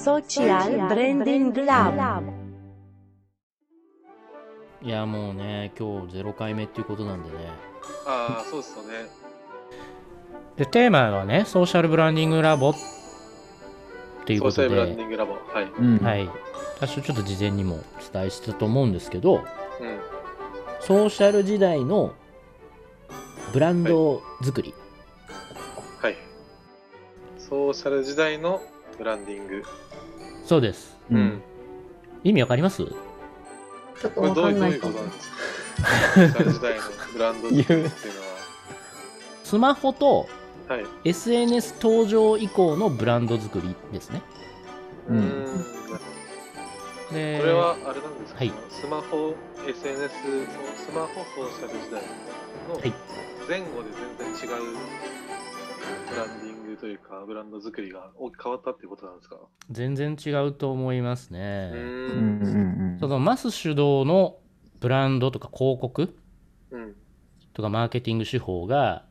Social Branding Lab いやもうね今日0回目っていうことなんでねああ、そうですよね。でテーマがねソーシャルブランディングラボっていうソーことシャルブランデでィングラボ。はい。うん。はい私ちょっと事前にもお伝えしてたと思うんですけどうん。ソーシャル時代のブランド作り、はい。ソーシャル時代のブランディング。そうです。うん。意味わかります？ちょっとこれわどういうどういうかんないかもことなんですか？ソーシャル時代のブランド作りっていうのスマホとは。はい。SNS 登場以降のブランド作りですね。ううん。ん。でそれはあれなんですか、はい。スマホ、SNS、スマホソーシャル時代のはい。前後で全然違うブランディングというか、ブランド作りが大きく変わったっていうことなんですか？全然違うと思いますうね、そのマス主導のブランドとか広告うん。とかマーケティング手法が、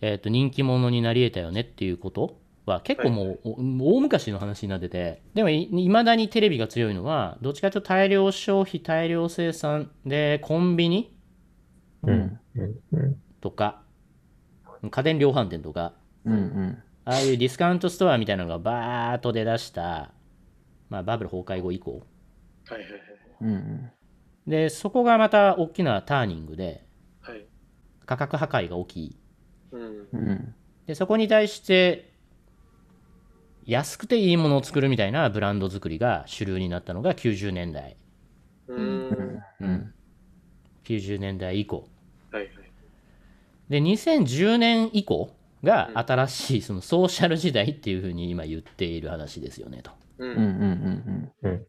えー、と人気者になり得たよねっていうことは結構もう、お大昔の話になっててでもいいまだにテレビが強いのはどっちかというと大量消費大量生産でコンビニうん。とか家電量販店とかうんうんああいうディスカウントストアみたいなのがバーッと出だした、まあ、バブル崩壊後以降はいはいうんでそこがまた大きなターニングではい。はい。価格破壊が起きうん。うんでそこに対して安くていいものを作るみたいなブランド作りが主流になったのが90年代うーん。うん90年代以降はいはい。で2010年以降が新しいそのソーシャル時代っていうふうに今言っている話ですよねと。う。うんんうん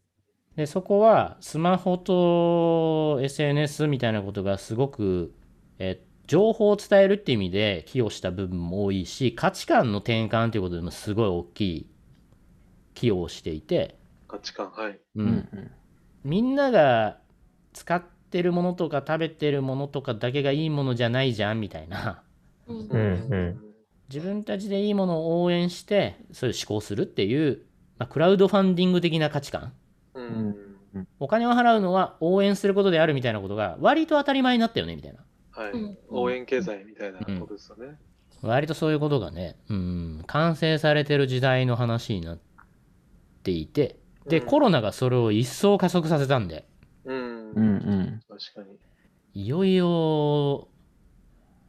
でそこはスマホと SNS みたいなことがすごく、え情報を伝えるっていう意味で寄与した部分も多いし価値観の転換ということでもすごい大きい寄与をしていて、価値観、はい。うんうんうん。みんなが使ってるものとか食べてるものとかだけがいいものじゃないじゃんみたいな。うんうん。うん自分たちでいいものを応援してそういう思考するっていう、まあ、クラウドファンディング的な価値観。うん。お金を払うのは応援することであるみたいなことが割と当たり前になったよねみたいな。はい。うん。応援経済みたいなことですよね。割とそういうことがねうん完成されてる時代の話になっていてで、うん。コロナがそれを一層加速させたんで。うん。うんうん確かに。いよいよ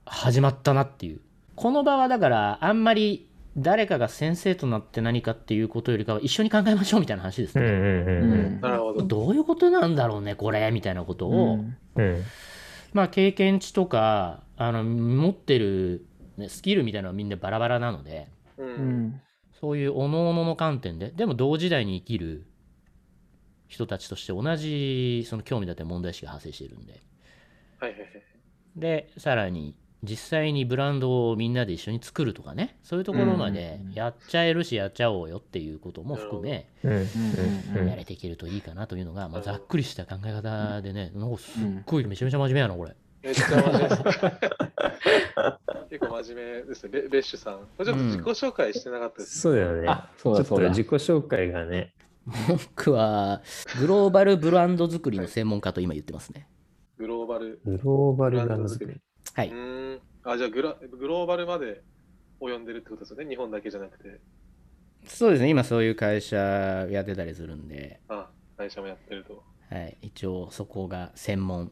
始まったなっていう。この場はだからあんまり誰かが先生となって何かっていうことよりかは一緒に考えましょうみたいな話ですね、うんうんうんなるほど。どういうことなんだろうねこれみたいなことを、うん。うん。まあ経験値とかあの持ってる、ね、スキルみたいなのはみんなバラバラなので。う。うんん。そういう各々の観点で。でも同時代に生きる人たちとして同じその興味だったり問題意識が発生しているんではいはいはい。でさらに実際にブランドをみんなで一緒に作るとかねそういうところまでうんやっちゃえるしやっちゃおうよっていうことも含めうんうんうんやれていけるといいかなというのが、まあ、ざっくりした考え方でねなんかすっうんごいめちゃめちゃ真面目やなこれ。めっちゃ真面目です。結構真面目ですね。ベベッシュさん。これちょっと自己紹介してなかったです。そうだよね。あそうだちょそうだっと自己紹介がね。僕はグローバルブランド作りの専門家と今言ってますね。グローバル。グローバルブラランド作り。はい。うーん。あ、じゃあグラグローバルまで及んでるってことですよね？日本だけじゃなくて。そうですね、今そういう会社やってたりするんで、あ、会社もやってると。はい、一応そこが専門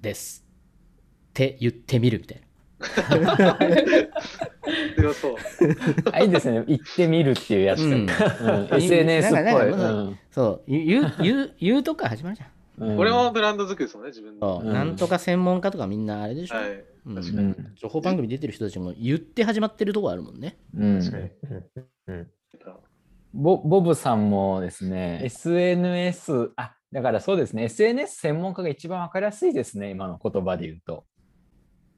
です。って言ってみるみたいな。強そう。あいいですね行ってみるっていうやつうんうん SNS っぽいそう、言う、言う、言うとか始まるじゃん。うんこれもブランド作りですもんね、自分の。なんとか専門家とかみんなあれでしょ。はい。うん確かに。うん情報番組出てる人たちも言って始まってるとこあるもんね。うん確かに。うんボボブさんもですね、SNS、あだからそうですね、SNS 専門家が一番わかりやすいですね、今の言葉で言うと。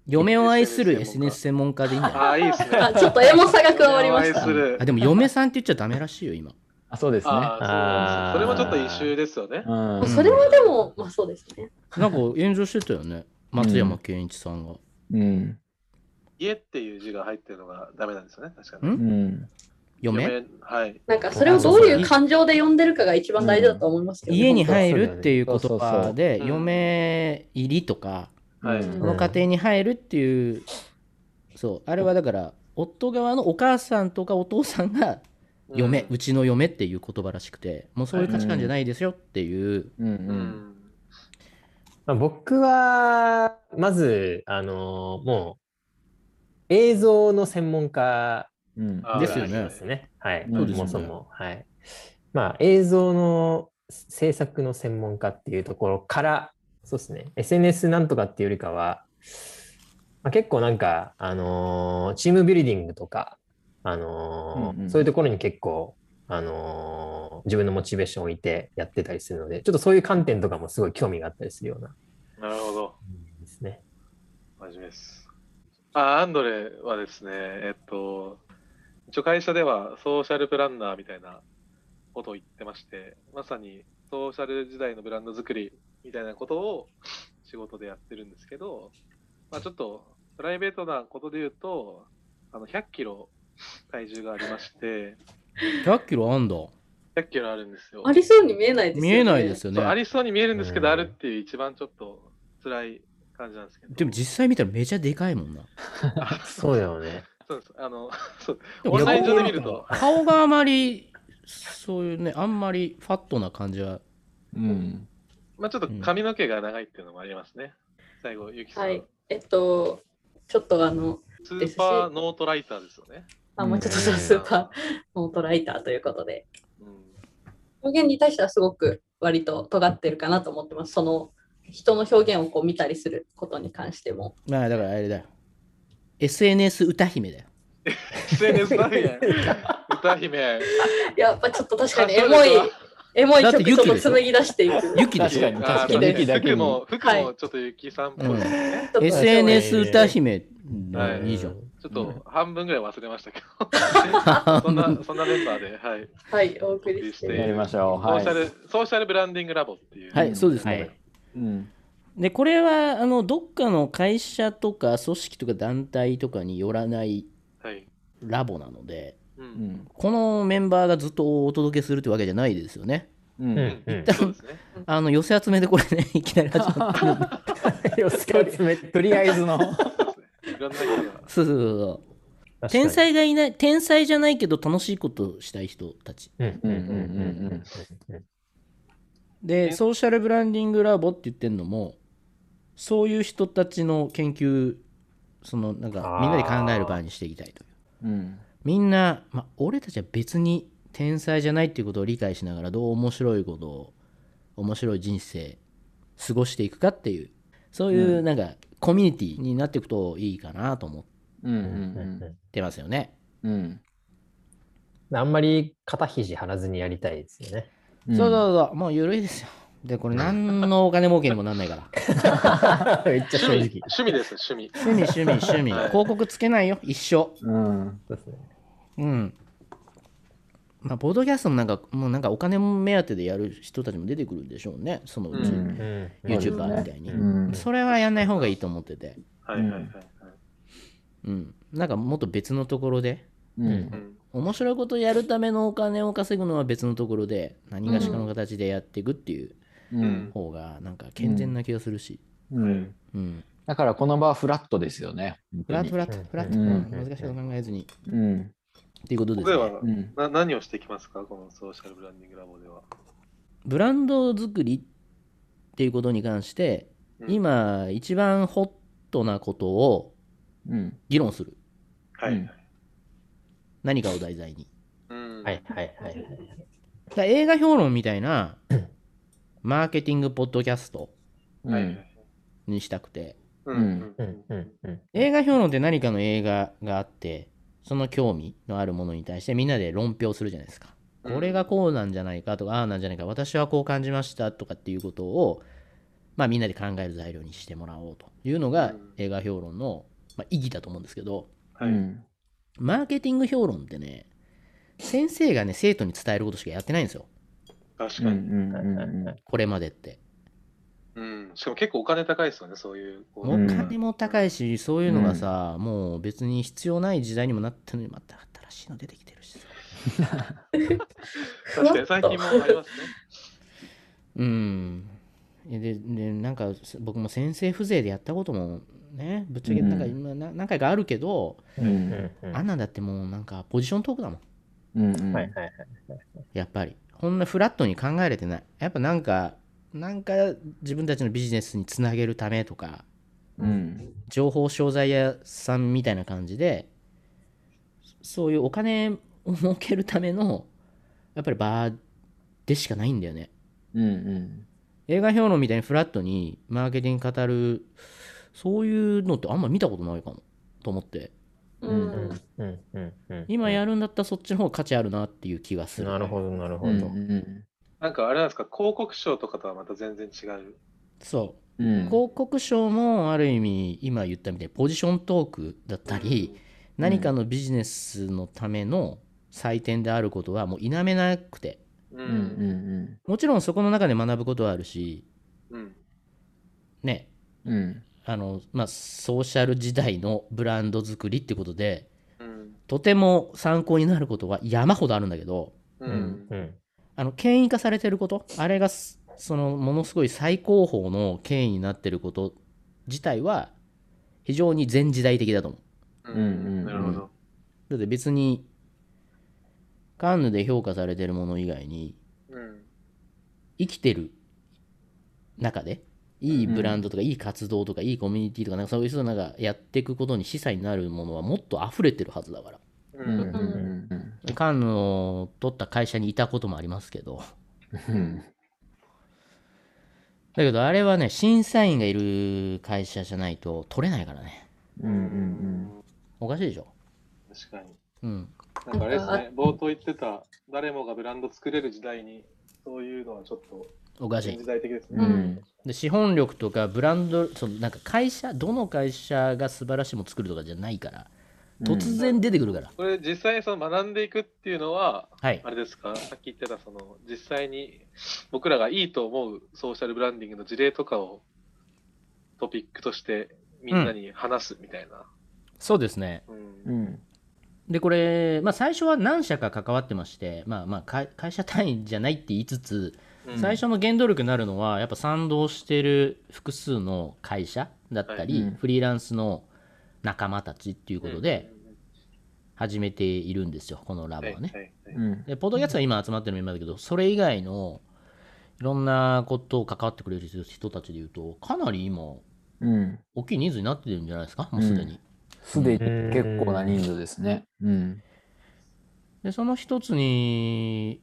嫁を愛する SNS 専門家でいいんじゃない？あ、いいですね。あちょっとエモさが加わりましたあでも嫁さんって言っちゃダメらしいよ、今。あ、そうですね。あーそれもちょっと異種ですよね。うん、それはでも、まあそうですね。なんか炎上してたよね。松山ケンイチさんが。うん。家っていう字が入ってるのがダメなんですよね、確かん？に。嫁？はい。はい。なんかそれをどういう感情で読んでるかが一番大事だと思いますけど、ね家に本入るっていう言葉でうん嫁入りとかはい。の家庭に入るっていうそうあれはだから夫側のお母さんとかお父さんが嫁、うちの嫁っていう言葉らしくてもうそういう価値観じゃないですよっていう、うんううんん。まあ、僕は、まず、あのーもう、映像の専門家うんですよね。はい。そうですよねそもそも。はい。まあ、映像の制作の専門家っていうところから、そうですね。SNS なんとかっていうよりかは、まあ、結構なんか、あのーチームビルディングとか、あのーうんうんそういうところに結構、あのー自分のモチベーションを置いてやってたりするので、ちょっとそういう観点とかもすごい興味があったりするようななるほど。ですね。真面目です。あ、アンドレはですね、えっと、一応会社ではソーシャルプランナーみたいなことを言ってまして、まさにソーシャル時代のブランド作りみたいなことを仕事でやってるんですけど、まあちょっとプライベートなことで言うと、あの100キロ体重がありまして、100キロあんだ100キロあるんですよ。ありそうに見えないですよね。見えないですよねありそうに見えるんですけど、うんあるっていう一番ちょっと辛い感じなんですけど。でも実際見たらめちゃでかいもんなあ そうだよね。そうです。あの、そうオンライン上で見ると、顔があまりそういうねあんまりファットな感じはうんまあちょっと髪の毛が長いっていうのもありますね。最後、ゆきさん。はい。えっと、ちょっっとあの、スーパーノートライターですよね。あ、もうちょっとそうスーパーノートライターということで、うん表現に対してはすごく割と尖ってるかなと思ってます。その人の表現をこう見たりすることに関しても。まあだからあれだよ SNS 歌姫だよ SNS 歌姫。歌姫。やっぱちょっと確かにエモいエモい曲ちょっと紡ぎ出していく。ユキでしょ。確かにあ確かに。ユユキだけも、服はいもちょっとゆきさん。っぽい SNS 歌姫はいいいじゃん。ちょっと半分ぐらい忘れましたけど。そんな、そんなメンバーで、はい。はい、お送りして。やりましょう。はいソーシャ。ル、ソーシャルブランディングラボっていう。はいそうですね、はいうん。でこれはあのどっかの会社とか組織とか団体とかによらない。ラボなのでう。うん。んこのメンバーがずっとお届けするってわけじゃないですよね。ううん。んうん。あの寄せ集めでこれね いきなり始まってる。寄せ集め。とりあえずの。そうそうそうそう。天才がいない天才じゃないけど楽しいことをしたい人たち。うんうんうんうんうん。でソーシャルブランディングラボって言ってるのもそういう人たちの研究そのなんかみんなで考える場にしていきたいという。うんみんな、まあ、俺たちは別に天才じゃないっていうことを理解しながらどう面白いことを面白い人生過ごしていくかっていうそういううなんかコミュニティになっていくといいかなと思ってますよね。うんうんあんまり肩肘張らずにやりたいですよね。うん。そうそうそうもう緩いですよ。でこれ何のお金儲けにもなんないから。めっちゃ正直。趣味です、趣味。趣味趣味趣味はい広告つけないよ一生。うん。そうですね。うん。まあ、ボードキャストもなんか、もうなんかお金目当てでやる人たちも出てくるんでしょうね、そのうち、うん。うん。YouTuber みたいに。うん。それはやんない方がいいと思ってて、はいはいはいはい。うん。なんかもっと別のところで、うん。うん。面白いことやるためのお金を稼ぐのは別のところで、何がしかの形でやっていくっていううん。方が、なんか健全な気がするし、うん。うん。だからこの場はフラットですよね。フラットフラット、うんフラット、難しいこと考えずに。うん。っていうことですね。うん。な何をしていきますか？このソーシャルブランディングラボでは。ブランド作りっていうことに関して、うん今一番ホットなことをうん。議論するはい。うん何かを題材にうんはいはいはいはい。だ映画評論みたいな マーケティングポッドキャスト。にしたくてうんうんうんうん。映画評論って何かの映画があってその興味のあるものに対してみんなで論評するじゃないですかうんこれがこうなんじゃないかとかああなんじゃないか私はこう感じましたとかっていうことをまあみんなで考える材料にしてもらおうというのがうん映画評論のまあ意義だと思うんですけどはい。うん。マーケティング評論ってね、先生がね、生徒に伝えることしかやってないんですよ。うん。う確かに。ん。うん。これまでって。うん。しかも結構お金高いですよね、そういう。おん金も高いし、そういうのがさ、もう別に必要ない時代にもなったのに、また新しいの出てきてるしさ。確かに最近もありますね。うん。で、でなんか僕も先生風情でやったこともね、ぶっちゃけなんか今な何回かあるけど、うんうんうんあんなんだってもうなんかポジショントークだもん。うんうんはいはいはい。やっぱり。こんなフラットに考えれてない。やっぱなんか、なんか自分たちのビジネスにつなげるためとか、うん情報商材屋さんみたいな感じで、そういうお金を儲けるための、やっぱり場でしかないんだよね。うんうん映画評論みたいにフラットにマーケティング語る、そういうのってあんま見たことないかも、と思って。ううんん。うんうんうん今やるんだったらそっちの方が価値あるなっていう気がする。なるほど、なるほうんど。うんなんかあれなんですか、広告賞とかとはまた全然違う？そう。うん広告賞もある意味今言ったみたいにポジショントークだったり、何かのビジネスのための祭典であることはもう否めなくてう。うんうんもちろんそこの中で学ぶことはあるしうん。ねうんうんあのまあソーシャル時代のブランド作りってことでうん。とても参考になることは山ほどあるんだけどう。うんんうんあの権威化されてることあれがすそのものすごい最高峰の権威になってること自体は非常に前時代的だと思う。うんうんなるほど。だって別にカンヌで評価されてるもの以外にうん。生きてる中でいいブランドとかいい活動とかいいコミュニティとかなんかそういう人がなんかやっていくことに示唆になるものはもっと溢れてるはずだからう。うんんうんカンヌを取った会社にいたこともありますけど。うん。だけどあれはね審査員がいる会社じゃないと取れないからね。うんうんおかしいでしょ。確かに。うん。なんかあれですね、冒頭言ってた、誰もがブランド作れる時代に、そういうのはちょっとおかしい。前時代的ですね。うん。うん。で資本力とかブランドそのなんか会社どの会社が素晴らしいもの作るとかじゃないから突然出てくるから、これ実際にその学んでいくっていうのは、はい。あれですか、さっき言ってたその実際に僕らがいいと思うソーシャルブランディングの事例とかをトピックとしてみんなに話すみたいな。そうですね。うん。うん。でこれ、まあ、最初は何社か関わってまして、まあ、まあ会会社単位じゃないって言いつつうん。最初の原動力になるのはやっぱ賛同してる複数の会社だったり、はいうん。フリーランスの仲間たちっていうことで始めているんですよこのラボはね。でポッドキャストは今集まってるメンバーだけどそれ以外のいろんなことを関わってくれる人たちでいうとかなり今うん。大きい人数になってるんじゃないですか？もうすでに。すでに結構な人数ですね。うん。でその一つに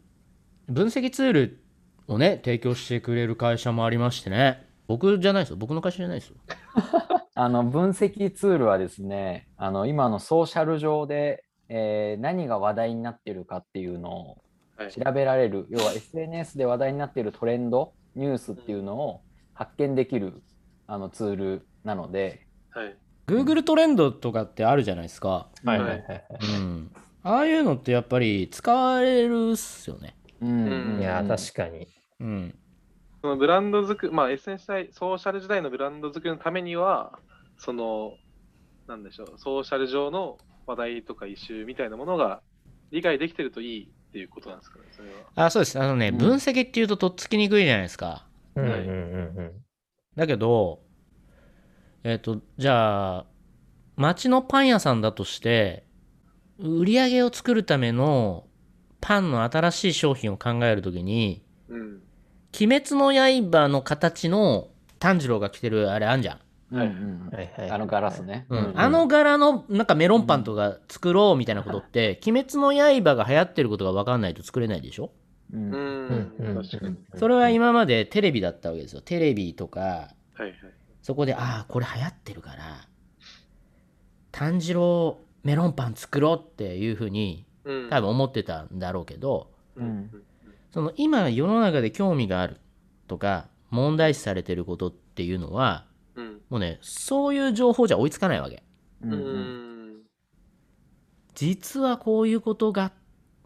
分析ツールをね提供してくれる会社もありましてね。僕じゃないですよ。僕の会社じゃないですよ あの分析ツールはですね、あの今のソーシャル上で、えー何が話題になっているかっていうのをはい。調べられる、要は SNS で話題になっているトレンド、ニュースっていうのを発見できるあのツールなので、はい。Google トレンドとかってあるじゃないですか、はいはいはい。はい。うん、ああいうのってやっぱり使われるっすよね。うん。うん。いや、確かに。うんそのブランド作り、まあ SNS 時代、ソーシャル時代のブランド作りのためには、その、なんでしょう、ソーシャル上の話題とかイシューみたいなものが理解できてるといいっていうことなんですかね、それは。あそうです。あのね、うん。分析っていうととっつきにくいじゃないですか。はい。うんうんうんだけどえっ、とじゃあ町のパン屋さんだとして売り上げを作るためのパンの新しい商品を考えるときにうん。「鬼滅の刃」の形の炭治郎が着てるあれあんじゃん、うんうんうん。はいはい。あのガラスね。うんあの柄のなんかメロンパンとか作ろうみたいなことって「鬼滅の刃」が流行ってることが分かんないと作れないでしょ？うんううん。それは今までテレビだったわけですよテレビとかはいはい。そこで、ああ、これ流行ってるから、炭治郎メロンパン作ろうっていうふうにうん。多分思ってたんだろうけど、うん。うん。その今世の中で興味があるとか、問題視されてることっていうのは、うん。もうね、そういう情報じゃ追いつかないわけ。ううんうんん。実はこういうことが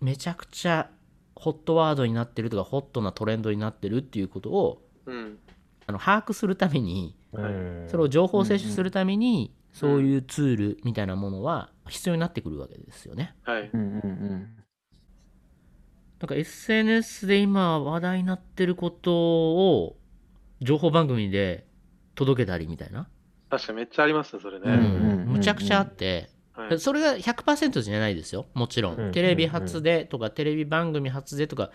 めちゃくちゃホットワードになってるとか、ホットなトレンドになってるっていうことをうん。あの把握するために、うんそれを情報摂取するために、そういうツールみたいなものは必要になってくるわけですよね。はい。うんうんなんか SNS で今話題になってることを情報番組で届けたりみたいな、確かめっちゃありますね、それね。うん。うんうんむちゃくちゃあって、はい。それが100%じゃないですよもちろん、うん。テレビ初でとかテレビ番組初でとか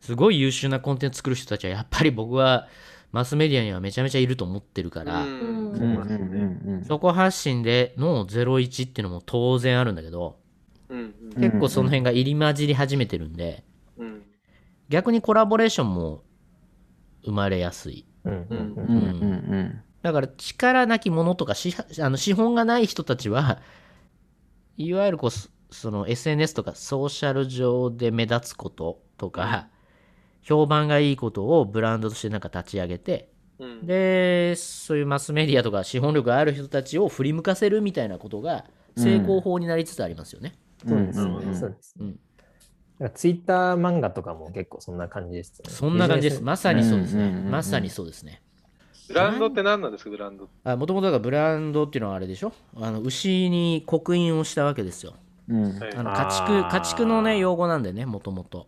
すごい優秀なコンテンツ作る人たちはやっぱり僕はマスメディアにはめちゃめちゃいると思ってるから、そこ発信での01っていうのも当然あるんだけどうんうん。結構その辺が入り混じり始めてるんでうん逆にコラボレーションも生まれやすい。うん。うんうんうんうんだから力なき者とかしあの資本がない人たちはいわゆるこうそその SNS とかソーシャル上で目立つこととか、評判がいいことをブランドとしてなんか立ち上げてうん。でそういうマスメディアとか資本力がある人たちを振り向かせるみたいなことが成功法になりつつありますよね。そうですねうん。うん。そうです。ねうんツイッター漫画とかも結構そんな感じですよね。そんな感じです。まさにそうですね。うんうんうんうんまさにそうですね。ブランドって何なんですか、ブランドって。もともとだからブランドっていうのはあれでしょ？あの牛に刻印をしたわけですよ。うんはいあのあ家畜ー家畜のね用語なんでねもともと。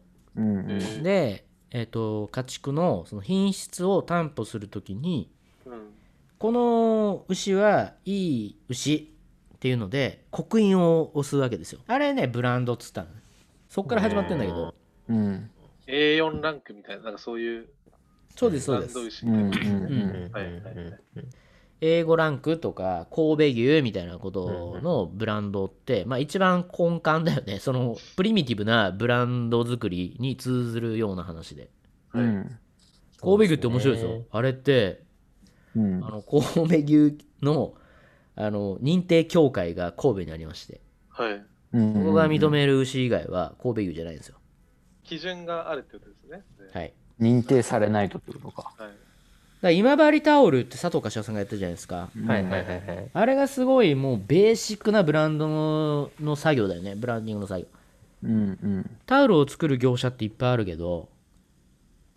で、えっと家畜のその品質を担保するときにうんこの牛はいい牛っていうので刻印を押すわけですよ。あれねブランドっつったの。そっから始まってんだけど。うん。A4 ランクみたいな、なんかそういう。そうですそうです。英語ランクとか神戸牛みたいなことのブランドって、まあ一番根幹だよね。そのプリミティブなブランド作りに通ずるような話で。うん。神戸牛って面白いですよ。あれって、うん。あの神戸牛のあの認定協会が神戸にありまして、はい。うんここが認める牛以外は神戸牛じゃないんですよ。基準があるってことですね。はい。認定されないとってことか。はい。だから今治タオルって佐藤柏さんがやったじゃないですか。はいはいはいはい。あれがすごいもうベーシックなブランドのの作業だよね。ブランディングの作業。うんうんタオルを作る業者っていっぱいあるけど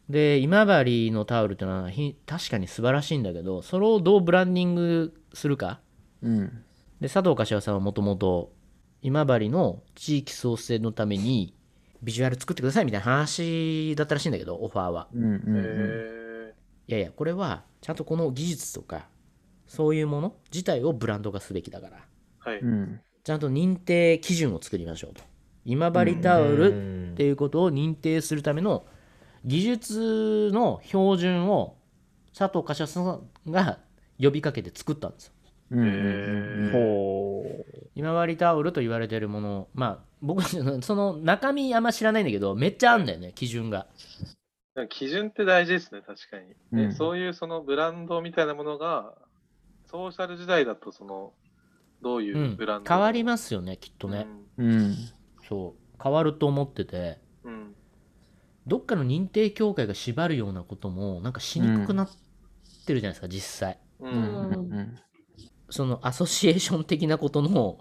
で今治のタオルってのはひ確かに素晴らしいんだけどそれをどうブランディングするかうんで佐藤柏さんはもともと今治の地域創生のためにビジュアル作ってくださいみたいな話だったらしいんだけどオファーは。うんうんうん。えいやいやこれはちゃんとこの技術とかそういうもの自体をブランド化すべきだから。ー、はい。うん。ちゃんと認定基準を作りましょうと。今治タオルうん。っていうことを認定するための技術の標準を佐藤柏さんが呼びかけて作ったんですよ。ほう。今治タオルと言われてるものまあ僕その中身あんま知らないんだけどめっちゃあんだよね基準が。基準って大事ですね、確かに。でうんそういうそのブランドみたいなものが、ソーシャル時代だと、その、どういううんブランド、変わりますよねきっとね。うんそう変わると思っててうん。うん。どっかの認定協会が縛るようなこともなんかしにくくなってるじゃないですか、実際。う。うんんうんそのアソシエーション的なことの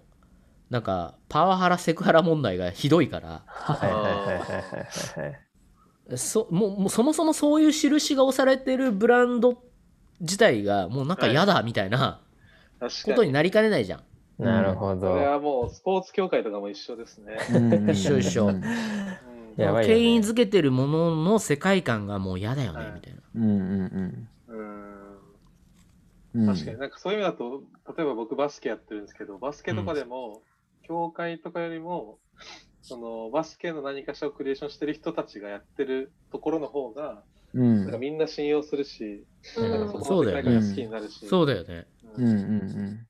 なんかパワハラセクハラ問題がひどいからはいはいはいはいはいはい。そもうもうそもそもそういう印が押されてるブランド自体がもうなんか嫌だみたいな。ことになりかねないじゃん。なるほど。これはもうスポーツ協会とかも一緒ですね。うん一緒一緒うんうんやばいよね権威づけてるものの世界観がもう嫌だよねはいみたいな。うんうんうんうん確かになんかそういう意味だと、例えば僕バスケやってるんですけど、バスケとかでも、協会とかよりも、そのバスケの何かしらをクリエーションしてる人たちがやってるところの方が、うん。なんかみんな信用するし、うん。なんかそこそうだよね。の世界観が好きになるし。そうだよね。うん。うん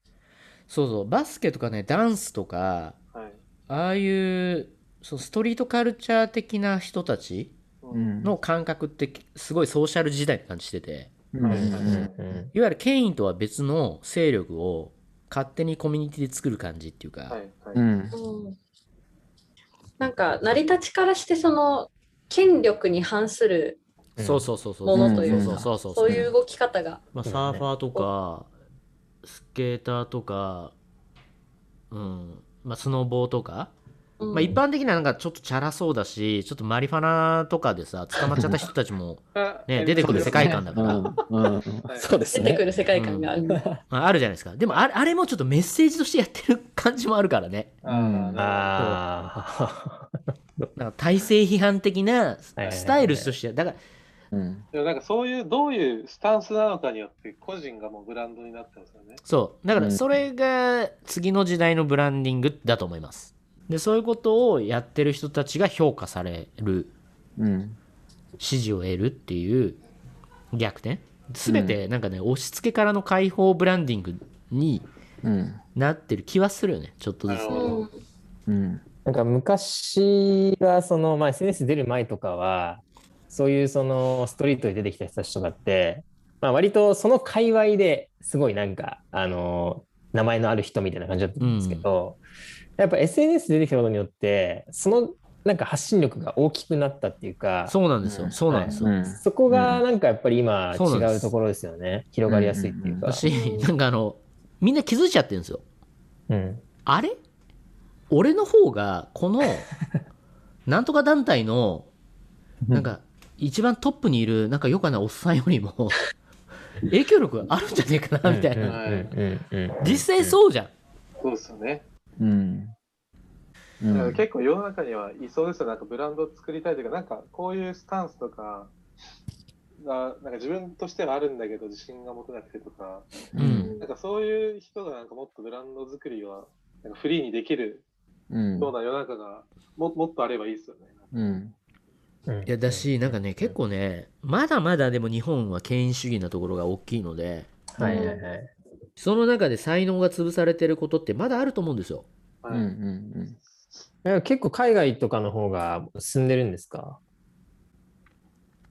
そうそうバスケとかねダンスとかはい。ああいうそうストリートカルチャー的な人たちの感覚ってすごいソーシャル時代って感じしててうんはいうんうんうんいわゆる権威とは別の勢力を勝手にコミュニティで作る感じっていうか、はい。はい。うんうんなんか成り立ちからしてその権力に反するそうそうそうそうものというかそういう動き方がまあ、サーファーとかスケーターとかうんまあスノボーとかうん。まあ、一般的にはなんかちょっとチャラそうだしちょっとマリファナとかでさ捕まっちゃった人たちも、ね、出てくる世界観だから、そうですね。出てくる世界観がある。まあ、あるじゃないですか。でもあれあれもちょっとメッセージとしてやってる感じもあるからね。うん。あなんか体制批判的なスタイルとしてだからうん。でもなんかそういう、どういうスタンスなのかによって、個人がもうブランドになってますよね。そう。だからうん。それが次の時代のブランディングだと思いますでそういうことをやってる人たちが評価されるうん。支持を得るっていう逆転。全てなんかね、押し付けからの解放ブランディングにうん。なってる気はするよね。ちょっとずつ。ねうん。なんか昔はその、まあ、SNS 出る前とかはそういうそのストリートで出てきた人たちとかって、まあ、割とその界隈ですごいなんかあの名前のある人みたいな感じだったんですけど、やっぱ SNS 出てきたことによってそのなんか発信力が大きくなったっていうかそうなんですよ、うん。そうなんですよ、うん。そこがなんかやっぱり今違うところですよね。広がりやすいっていうか。だしなんかあのみんな気づいちゃってるんですよ。うん。あれ？俺の方がこの なんとか団体のなんか一番トップにいるなんかよくないおっさんよりも 影響力あるんじゃねえかなみたいな、実際そうじゃん、そうですよね。うん。うだか結構世の中にはいそうですよ。なんかブランドを作りたいというか、なんかこういうスタンスとかが、なんか自分としてはあるんだけど自信が持てなくてとか、うん。なんかそういう人がなんかもっとブランド作りはなんかフリーにできるうん。ような世の中がももっとあればいいですよね。うん。うん。いやだしなんかね結構ねまだまだでも日本は権威主義なところが大きいのではいはいはい。その中で才能が潰されてることってまだあると思うんですよ。はい。うんうんいや結構海外とかの方が進んでるんですか？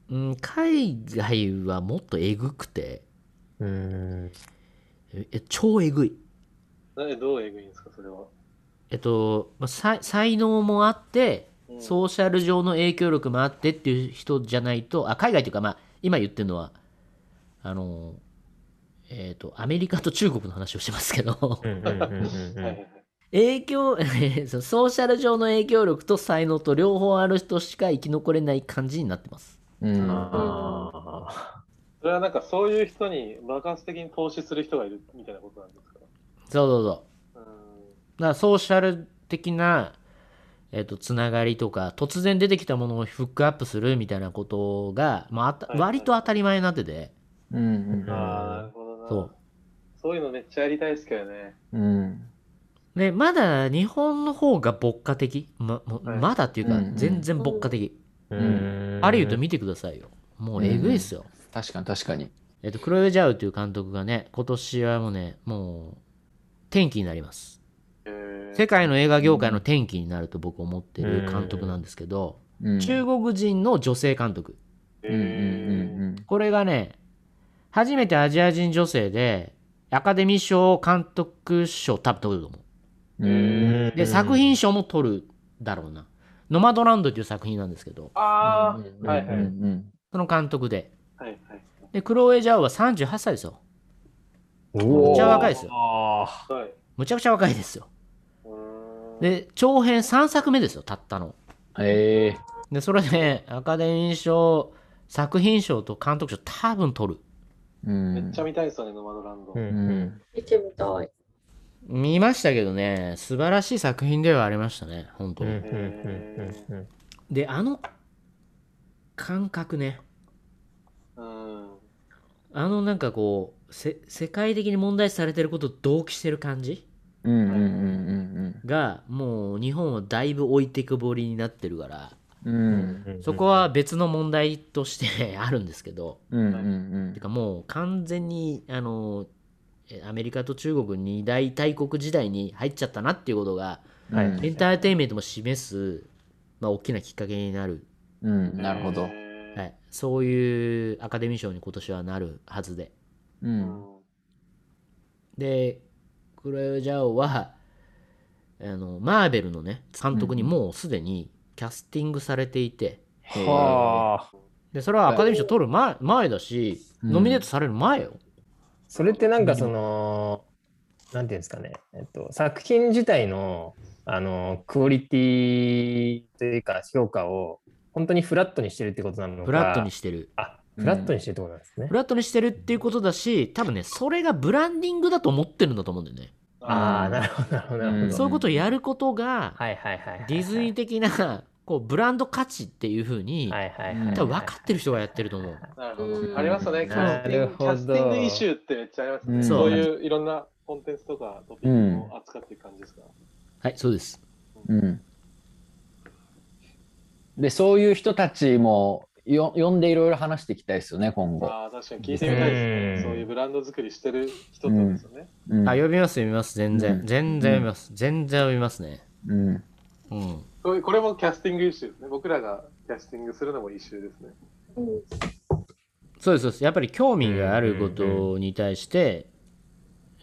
うん海外はもっとえぐくて。うーん。え超えぐい。などうえぐいんですか、それは？えっと、まあ、才才能もあってうん。ソーシャル上の影響力もあってっていう人じゃないとあ海外というか、まあ、今言ってるのはあのえっ、とアメリカと中国の話をしてますけど。影響 ソーシャル上の影響力と才能と両方ある人しか生き残れない感じになってます。うん。あそれはなんかそういう人に爆発的に投資する人がいるみたいなことなんですか？そうそうそう。うん。だからソーシャル的な、えっとつながりとか突然出てきたものをフックアップするみたいなことが、まああたはいはい。割と当たり前になってて。うんなるほどな。そう。そう。いうのめっちゃやりたいですけどね。うん。でまだ日本の方が牧歌的？まもはい。まだっていうかうんうん。全然牧歌的、ーうん。ハリウッド見てくださいよ。もうえぐいっすよ、確かに確かに。えっとクロエ・ジャウという監督がね今年はもうねもう転機になります。世界の映画業界の転機になると僕思ってる監督なんですけど、うん。中国人の女性監督。うんうんうん。これがね初めてアジア人女性でアカデミー賞監督賞多分取ると思う。で作品賞も取るだろうな。ノマドランドっていう作品なんですけど。ああ、うんはいはい。うんその監督で。はいはい。でクロエ・ジャウは38歳ですよ。めめっちゃ若いですよ。はい。むちゃくちゃ若いですよ。で長編3作目ですよたったの。へえでそれでアカデミー賞作品賞と監督賞多分取るうん。めっちゃ見たいですよね、ノマドランド。うん。ううんん見てみたい。見ましたけどね素晴らしい作品ではありましたね本当に、であの感覚ね。うん。あのなんかこうせ世界的に問題視されてることを同期してる感じがもう日本はだいぶ置いてくぼりになってるからうん。うんうんそこは別の問題として あるんですけど。うんうんてかもう完全にあのえアメリカと中国二大大国時代に入っちゃったなっていうことがはい。うんエンターテインメントも示す、まあ、大きなきっかけになる、うんなるほど。はい、そういうアカデミー賞に今年はなるはずで。ううん。んでクロエ・ジャオはあのマーベルのね監督にもうすでにキャスティングされていて、はあでそれはアカデミー賞取る前前だし、うんノミネートされる前よそれってなんかその、なんていうんですかね、えっと、作品自体のあの、クオリティというか評価を本当にフラットにしてるってことなのか。フラットにしてる。あ、フラットにしてるってことなんですね。フラットにしてるっていうことだし、多分ね、それがブランディングだと思ってるんだと思うんだよね。ああ、なるほど、なるほど、そういうことをやることが。ディズニー的な、こう、ブランド価値っていうふうに。多分分かってる人がやってると思う。なるほど。うんありますよね。キャスティング、キなるほどャスティングイシューってめっちゃありますね。うんそういういろんなコンテンツとかトピックを扱っていく感じですか？はい、そうです。うん。で、そういう人たちもよ呼んでいろいろ話していきたいですよね、今後。ああ、確かに聞いてみたいですね。うんそういうブランド作りしてる人とですよね。うんあ、呼びます、呼びます、全然。うん全然呼びます。全然呼びますね。うん。うん。これこれもキャスティングイシューですね。僕らがキャスティングするのもイシューですね。そうです、そうです。やっぱり興味があることに対して、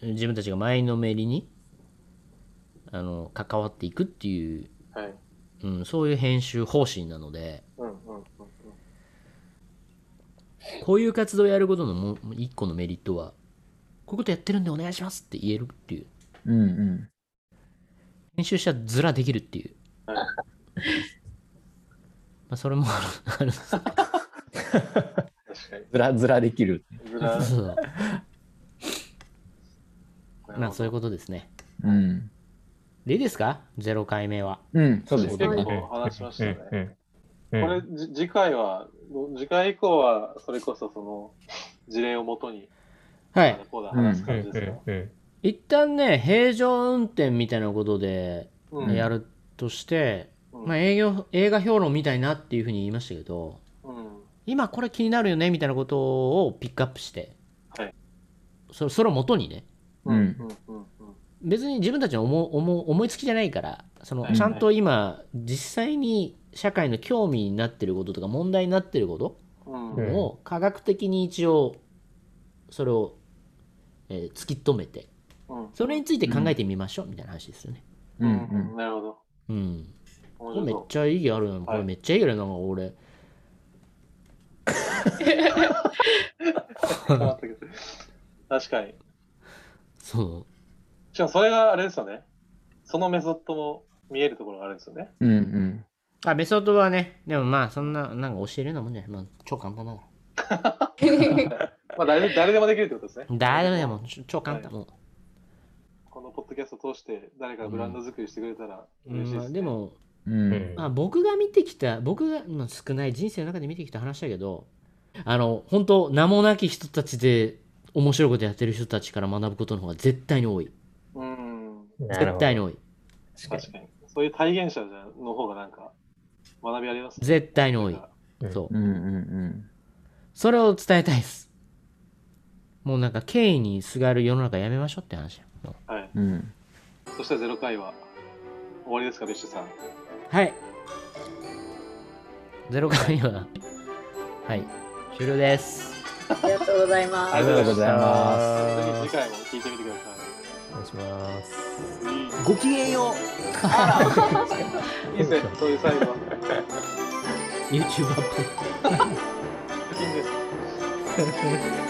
自分たちが前のめりに、あの、関わっていくっていう、はい。うん、そういう編集方針なので、うんうんうんうん。こういう活動をやることのもう一個のメリットは、こういうことやってるんでお願いしますって言えるっていう。うんうん。編集者ずらできるっていう。はいまあ、それもあるんです確かに。ずらずらできる。そうまあそういうことですね。うん。でいいですか ?0 回目は。うん、そうです結ね。構話しましたうね。これ、じ次回は、次回以降は、それこそその事例をもとに、はい。こうだ話すうん感じです一旦ね、平常運転みたいなことでうんやるとして、うん。まあ営業、映画評論みたいなっていうふうに言いましたけど、うん。今これ気になるよねみたいなことをピックアップして、はい。そそれを元にね、うん。別に自分たちの思思思いつきじゃないからそのはい。ちゃんと今実際に社会の興味になってることとか問題になってることを科学的に一応それを、えー突き止めてうん。それについて考えてみましょうみたいな話ですよね。ううんん。うん。なるほど。うん。これめっちゃ意義あるな。これめっちゃ意義あるな。なんか俺。確かに。そう。しかもそれがあれですよね。そのメソッドも見えるところがあるんですよね。うんうん。あ、メソッドはね、でもまあそんな、なんか教えるようなもんじゃない。まあ超簡単だか まあ誰で誰でもできるってことですね。ら。誰でもでも超簡単。もこのポッドキャストを通して誰かがブランド作りしてくれたらう嬉しいです、ねまあで、も、うん。まあ、僕が見てきた、僕が、まあ、少ない人生の中で見てきた話だけど、あの、本当名もなき人たちで面白いことやってる人たちから学ぶことの方が絶対に多い。うん、絶対に多い。確かに。そういう体現者じゃの方がなんか学びありますね。絶対に多い。うんそう。うんうんそれを伝えたいです。もうなんか権威にすがる世の中やめましょうって話はい。うん。うん。そして0回は終わりですか、ビッシュさん。はい。ゼロ回は、はい、終了です。ありがとうございます。ありがとうございます。次回も聞いてみてくださお願いします。い。ごきげんよいいですね、そう いう最後は。う !YouTuber っぽい。です。